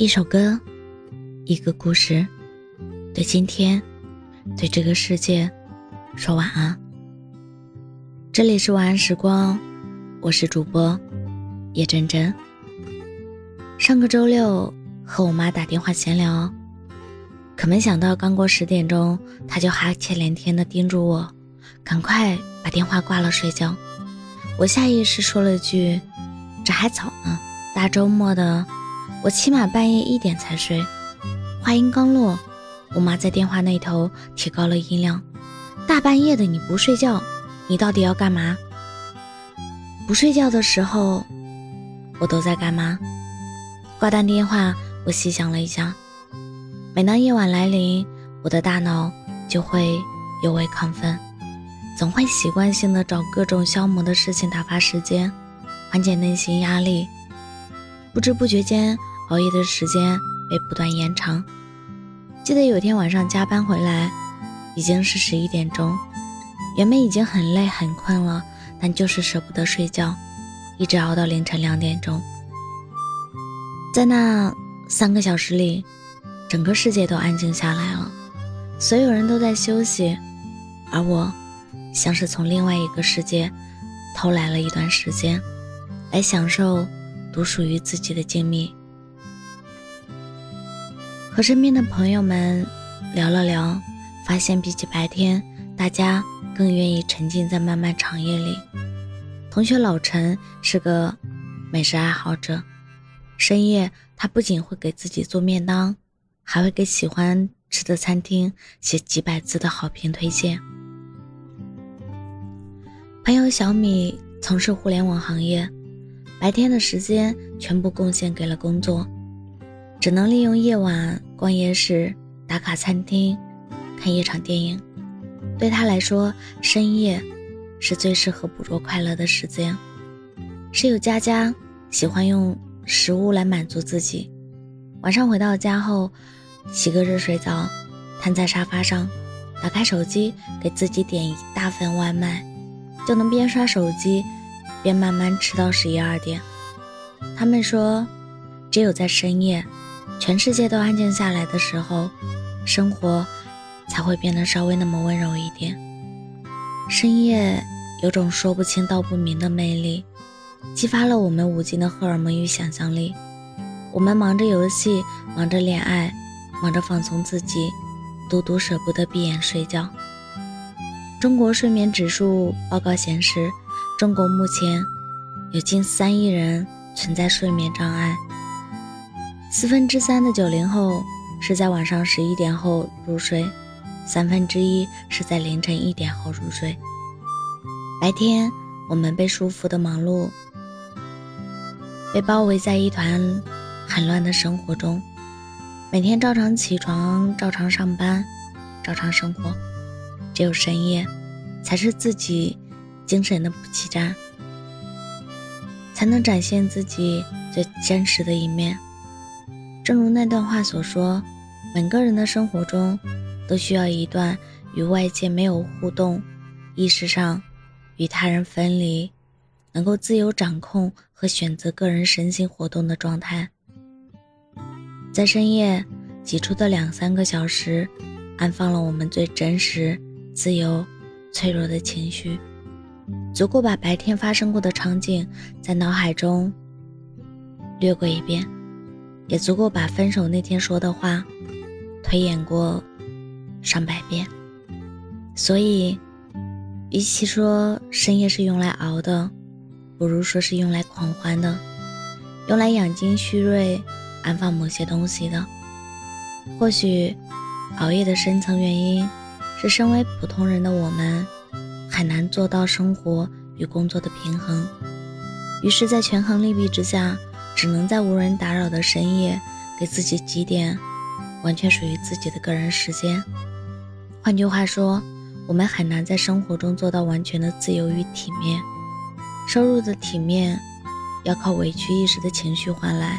一首歌，一个故事，对今天，对这个世界，说晚安。这里是晚安时光，我是主播叶真真。上个周六和我妈打电话闲聊，可没想到刚过十点钟，她就哈欠连天的叮嘱我，赶快把电话挂了睡觉。我下意识说了句：“这还早呢，大周末的。”我起码半夜一点才睡。话音刚落，我妈在电话那头提高了音量：“大半夜的你不睡觉，你到底要干嘛？不睡觉的时候，我都在干嘛？”挂断电话，我细想了一下，每当夜晚来临，我的大脑就会尤为亢奋，总会习惯性的找各种消磨的事情打发时间，缓解内心压力。不知不觉间。熬夜的时间被不断延长。记得有天晚上加班回来，已经是十一点钟。原本已经很累很困了，但就是舍不得睡觉，一直熬到凌晨两点钟。在那三个小时里，整个世界都安静下来了，所有人都在休息，而我，像是从另外一个世界偷来了一段时间，来享受独属于自己的静谧。和身边的朋友们聊了聊，发现比起白天，大家更愿意沉浸在漫漫长夜里。同学老陈是个美食爱好者，深夜他不仅会给自己做面当，还会给喜欢吃的餐厅写几百字的好评推荐。朋友小米从事互联网行业，白天的时间全部贡献给了工作。只能利用夜晚逛夜市、打卡餐厅、看一场电影。对他来说，深夜是最适合捕捉快乐的时间。室友佳佳喜欢用食物来满足自己。晚上回到家后，洗个热水澡，瘫在沙发上，打开手机给自己点一大份外卖，就能边刷手机边慢慢吃到十一二点。他们说，只有在深夜。全世界都安静下来的时候，生活才会变得稍微那么温柔一点。深夜有种说不清道不明的魅力，激发了我们无尽的荷尔蒙与想象力。我们忙着游戏，忙着恋爱，忙着放松自己，独独舍不得闭眼睡觉。中国睡眠指数报告显示，中国目前有近三亿人存在睡眠障碍。四分之三的九零后是在晚上十一点后入睡，三分之一是在凌晨一点后入睡。白天，我们被束缚的忙碌，被包围在一团很乱的生活中，每天照常起床，照常上班，照常生活。只有深夜，才是自己精神的补给站，才能展现自己最真实的一面。正如那段话所说，每个人的生活中都需要一段与外界没有互动、意识上与他人分离、能够自由掌控和选择个人身心活动的状态。在深夜挤出的两三个小时，安放了我们最真实、自由、脆弱的情绪，足够把白天发生过的场景在脑海中掠过一遍。也足够把分手那天说的话推演过上百遍，所以，与其说深夜是用来熬的，不如说是用来狂欢的，用来养精蓄锐、安放某些东西的。或许，熬夜的深层原因是身为普通人的我们很难做到生活与工作的平衡，于是，在权衡利弊之下。只能在无人打扰的深夜，给自己几点完全属于自己的个人时间。换句话说，我们很难在生活中做到完全的自由与体面。收入的体面，要靠委屈一时的情绪换来；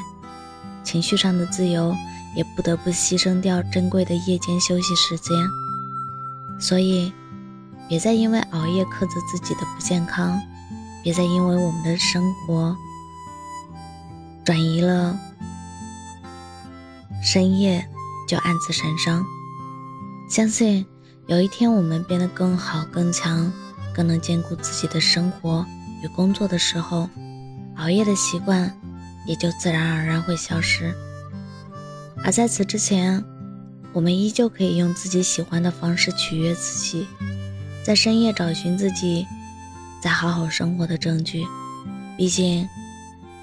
情绪上的自由，也不得不牺牲掉珍贵的夜间休息时间。所以，别再因为熬夜苛责自己的不健康，别再因为我们的生活。转移了深夜就暗自神伤。相信有一天我们变得更好、更强，更能兼顾自己的生活与工作的时候，熬夜的习惯也就自然而然会消失。而在此之前，我们依旧可以用自己喜欢的方式取悦自己，在深夜找寻自己在好好生活的证据。毕竟，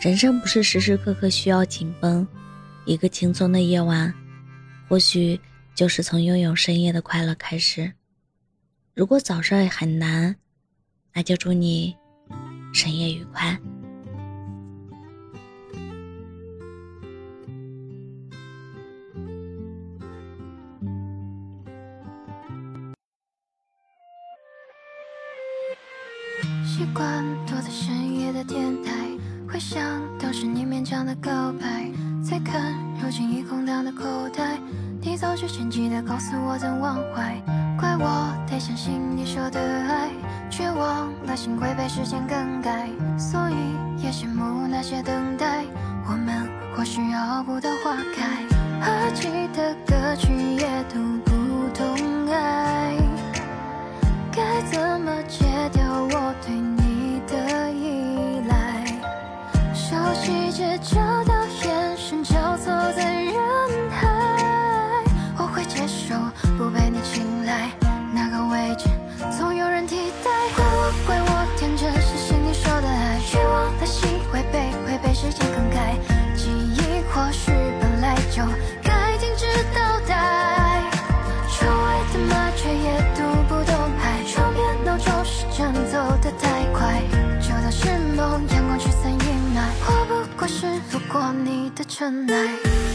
人生不是时时刻刻需要紧绷，一个轻松的夜晚，或许。就是从拥有深夜的快乐开始。如果早睡很难，那就祝你深夜愉快。习惯躲在深夜的电台，回想当时你勉强的告白，再看如今已空荡的口袋。你早就先记得告诉我怎忘怀，怪我太相信你说的爱，却忘了心会被时间更改，所以也羡慕那些等待，我们或许熬不到花开，还记得歌曲也读不懂爱，是路过你的尘埃。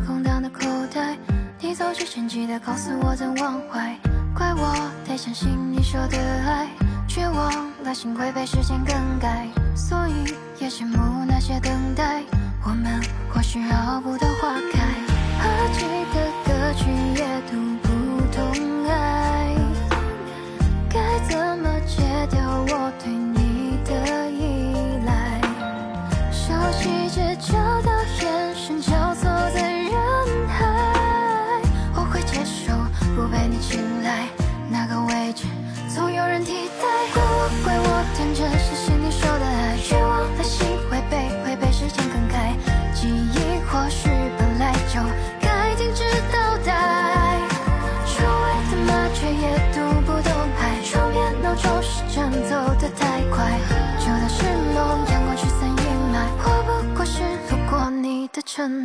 空荡的口袋，你走之前记得告诉我怎忘怀，怪我太相信你说的爱，却忘了心会被时间更改，所以也羡慕那些等待，我们或许熬不到花开，还记得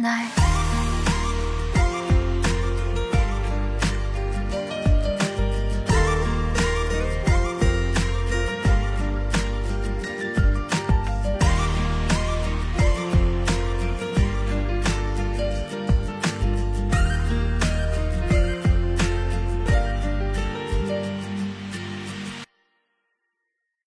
尘埃。